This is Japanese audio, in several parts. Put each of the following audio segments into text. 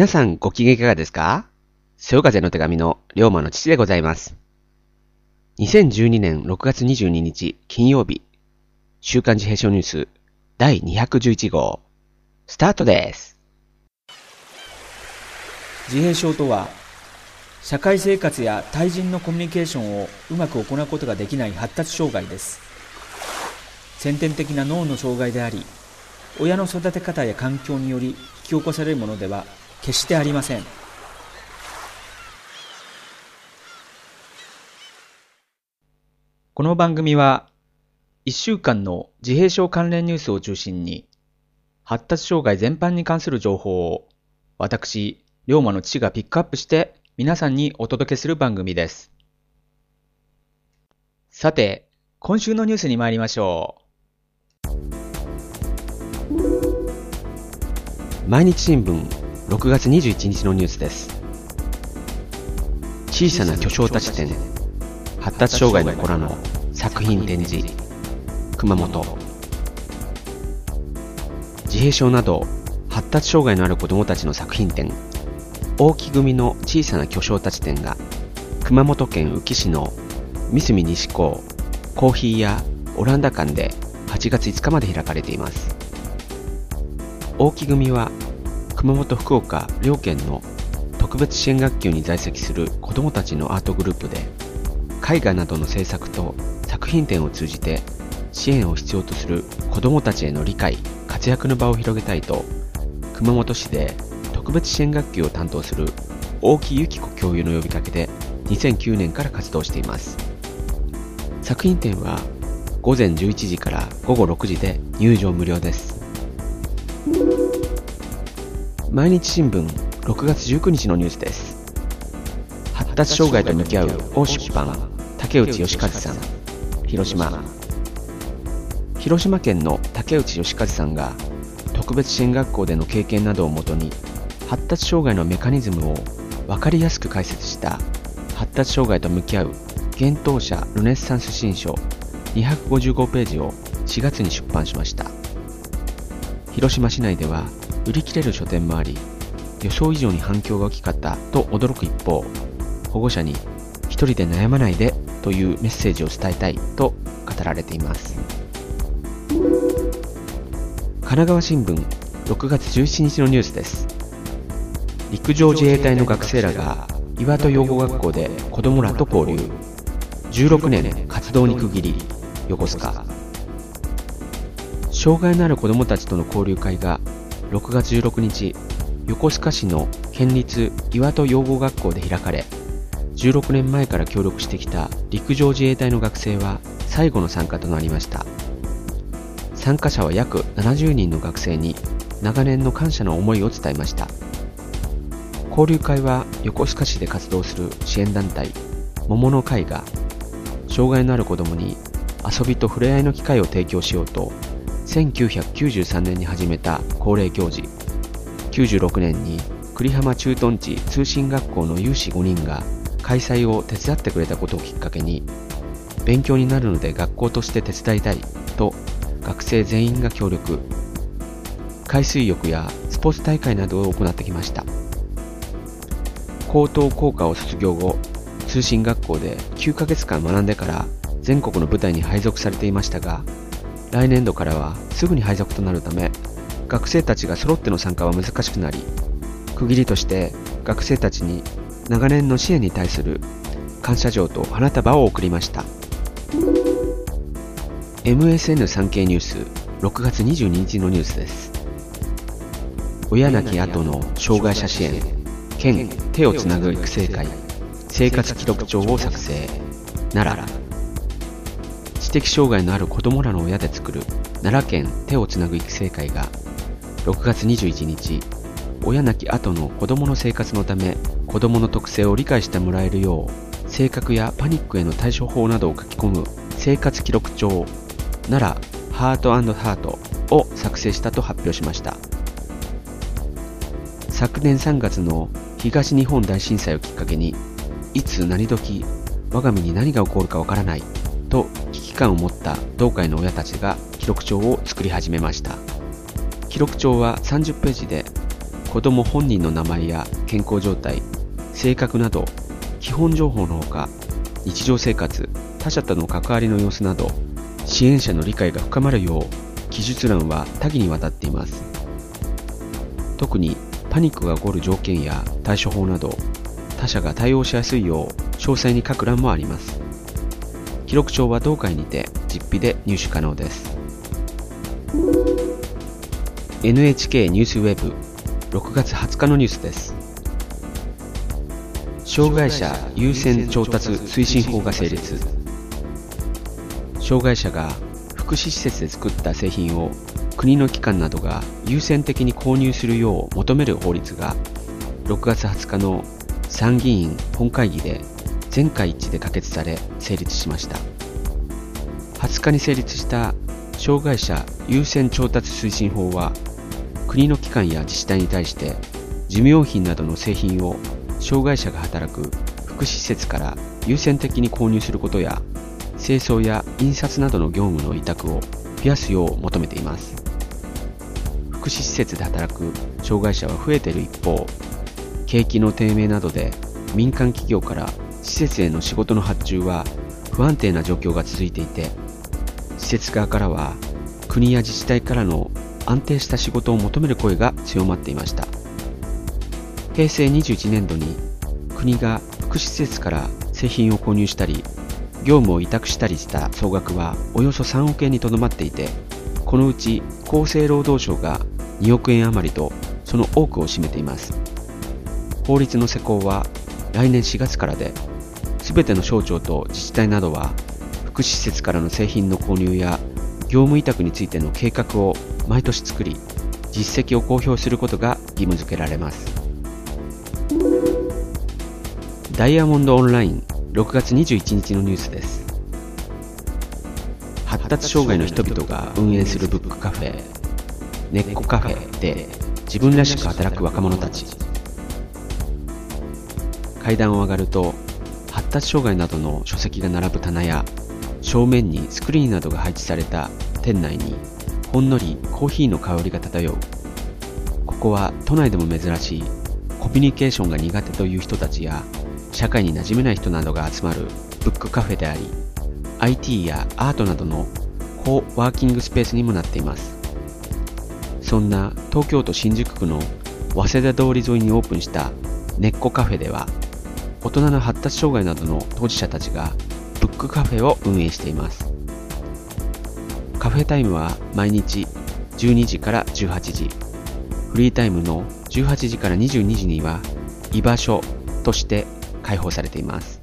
皆さんご機嫌いかがですか？潮風の手紙の龍馬の父でございます。2012年6月22日金曜日、週刊自閉症ニュース第211号、スタートです。自閉症とは社会生活や対人のコミュニケーションをうまく行うことができない発達障害です先天的な脳の障害であり親の育て方や環境により引き起こされるものでは決してありません。この番組は1週間の自閉症関連ニュースを中心に発達障害全般に関する情報を私龍馬の父がピックアップして皆さんにお届けする番組です。さて、今週のニュースに参りましょう。毎日新聞。6月21日のニュースです。小さな巨匠たち展、発達障害の子らの作品展示、熊本。自閉症など発達障害のある子どもたちの作品展、大木組の小さな巨匠たち展が熊本県宇城市の三隅西港コーヒーやオランダ館で8月5日まで開かれています。大木組は熊本福岡両県の特別支援学級に在籍する子どもたちのアートグループで絵画などの制作と作品展を通じて支援を必要とする子どもたちへの理解活躍の場を広げたいと熊本市で特別支援学級を担当する大木由紀子教諭の呼びかけで2009年から活動しています。作品展は午前11時から午後6時で入場無料です。毎日新聞6月19日のニュースです。発達障害と向き合う大出版竹内義和さん広島。広島県の竹内義和さんが特別支援学校での経験などをもとに発達障害のメカニズムを分かりやすく解説した発達障害と向き合う幻冬者ルネッサンス新書255ページを4月に出版しました。広島市内では売り切れる書店もあり予想以上に反響が大きかったと驚く一方保護者に一人で悩まないでというメッセージを伝えたいと語られています。神奈川新聞6月17日のニュースです。陸上自衛隊の学生らが岩戸養護学校で子供らと交流。16年活動に区切り横須賀。障害のある子どもたちとの交流会が6月16日横須賀市の県立岩戸養護学校で開かれ16年前から協力してきた陸上自衛隊の学生は最後の参加となりました。参加者は約70人の学生に長年の感謝の思いを伝えました。交流会は横須賀市で活動する支援団体桃の会が障害のある子どもに遊びと触れ合いの機会を提供しようと1993年に始めた恒例行事96年に栗浜駐屯地通信学校の有志5人が開催を手伝ってくれたことをきっかけに勉強になるので学校として手伝いたいと学生全員が協力。海水浴やスポーツ大会などを行ってきました。高等校科を卒業後通信学校で9ヶ月間学んでから全国の部隊に配属されていましたが来年度からはすぐに配属となるため学生たちが揃っての参加は難しくなり区切りとして学生たちに長年の支援に対する感謝状と花束を贈りました。MSN 産経ニュース6月22日のニュースです。親亡き後の障害者支援県手をつなぐ育成会生活記録帳を作成。奈良。知的障害のある子どもらの親で作る奈良県手をつなぐ育成会が6月21日親亡き後の子どもの生活のため子どもの特性を理解してもらえるよう性格やパニックへの対処法などを書き込む生活記録帳奈良ハートハートを作成したと発表しました。昨年3月の東日本大震災をきっかけにいつ何時我が身に何が起こるかわからないと感を持った同会の親たちが記録帳を作り始めました。記録帳は30ページで子供本人の名前や健康状態、性格など基本情報のほか日常生活、他者との関わりの様子など支援者の理解が深まるよう記述欄は多岐にわたっています。特にパニックが起こる条件や対処法など他者が対応しやすいよう詳細に書く欄もあります。記録帳は同会にて実費で入手可能です。NHK ニュースウェブ6月20日のニュースです。障害者優先調達推進法が成立。障害者が福祉施設で作った製品を国の機関などが優先的に購入するよう求める法律が6月20日の参議院本会議で全会一致で可決され成立しました。20日に成立した障害者優先調達推進法は国の機関や自治体に対して事務用品などの製品を障害者が働く福祉施設から優先的に購入することや清掃や印刷などの業務の委託を増やすよう求めています。福祉施設で働く障害者は増えている一方景気の低迷などで民間企業から施設への仕事の発注は不安定な状況が続いていて施設側からは国や自治体からの安定した仕事を求める声が強まっていました。平成21年度に国が福祉施設から製品を購入したり業務を委託したりした総額はおよそ3億円にとどまっていてこのうち厚生労働省が2億円余りとその多くを占めています。法律の施行は来年4月からで全ての省庁と自治体などは福祉施設からの製品の購入や業務委託についての計画を毎年作り実績を公表することが義務付けられます。ダイヤモンドオンライン6月21日のニュースです。発達障害の人々が運営するブックカフェ根っこカフェで自分らしく働く若者たち。階段を上がると発達障害などの書籍が並ぶ棚や正面にスクリーンなどが配置された店内にほんのりコーヒーの香りが漂う。ここは都内でも珍しいコミュニケーションが苦手という人たちや社会に馴染めない人などが集まるブックカフェであり IT やアートなどのコワーキングスペースにもなっています。そんな東京都新宿区の早稲田通り沿いにオープンした根っこカフェでは大人の発達障害などの当事者たちがブックカフェを運営しています。カフェタイムは毎日12時から18時。フリータイムの18時から22時には居場所として開放されています。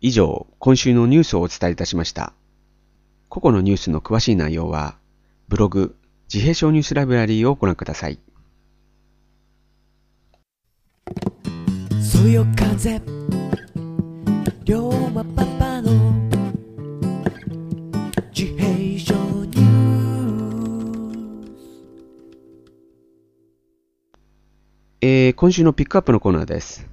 以上今週のニュースをお伝えいたしました。個々のニュースの詳しい内容はブログ自閉症ニュースライブラリーをご覧ください。そよ風龍馬パパの自閉症ニューえー今週のピックアップのコーナーです。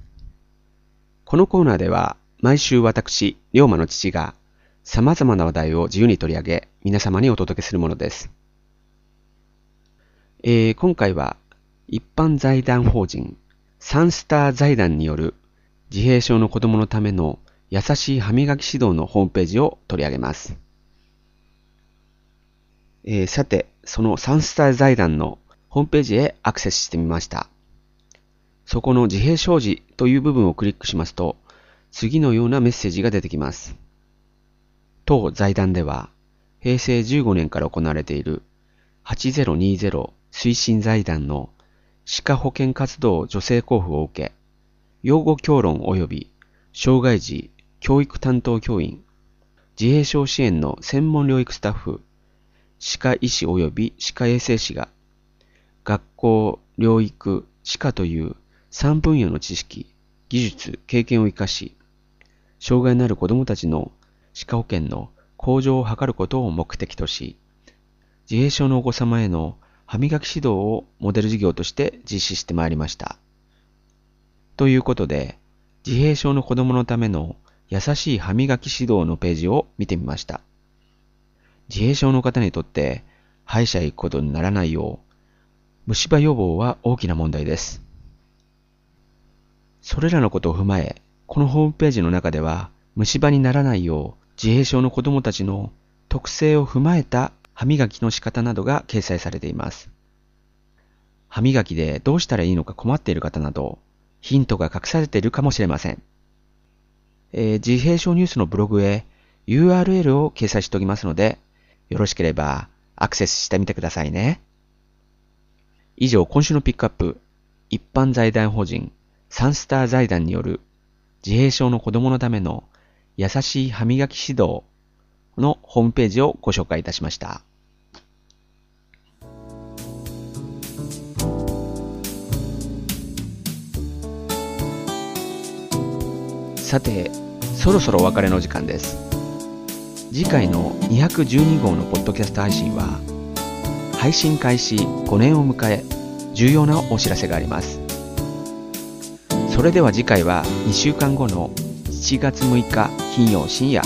このコーナーでは、毎週私、龍馬の父が、様々な話題を自由に取り上げ、皆様にお届けするものです。えー今回は、一般財団法人、サンスター財団による、自閉症の子供のための優しい歯磨き指導のホームページを取り上げます。えーさて、そのサンスター財団のホームページへアクセスしてみました。そこの自閉症児という部分をクリックしますと、次のようなメッセージが出てきます。当財団では、平成15年から行われている8020推進財団の歯科保険活動助成交付を受け、養護教論及び障害児教育担当教員、自閉症支援の専門療育スタッフ、歯科医師及び歯科衛生士が、学校、療育、歯科という3分野の知識、技術、経験を生かし、障害のある子どもたちの歯科保険の向上を図ることを目的とし、自閉症のお子様への歯磨き指導をモデル事業として実施してまいりました。ということで、自閉症の子供のための優しい歯磨き指導のページを見てみました。自閉症の方にとって歯医者へ行くことにならないよう、虫歯予防は大きな問題です。それらのことを踏まえ、このホームページの中では、虫歯にならないよう、自閉症の子供たちの特性を踏まえた歯磨きの仕方などが掲載されています。歯磨きでどうしたらいいのか困っている方など、ヒントが隠されているかもしれません。えー自閉症ニュースのブログへ URL を掲載しておきますので、よろしければアクセスしてみてくださいね。以上、今週のピックアップ、一般財団法人サンスター財団による自閉症の子供のための優しい歯磨き指導のホームページをご紹介いたしました。さて、そろそろお別れの時間です。次回の212号のポッドキャスト配信は、配信開始5年を迎え、重要なお知らせがあります。それでは次回は2週間後の7月6日金曜深夜。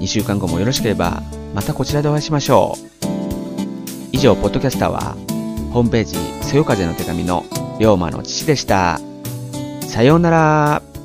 2週間後もよろしければ、またこちらでお会いしましょう。以上、ポッドキャスターは、ホームページ、そよ風の手紙の龍馬の父でした。さようなら。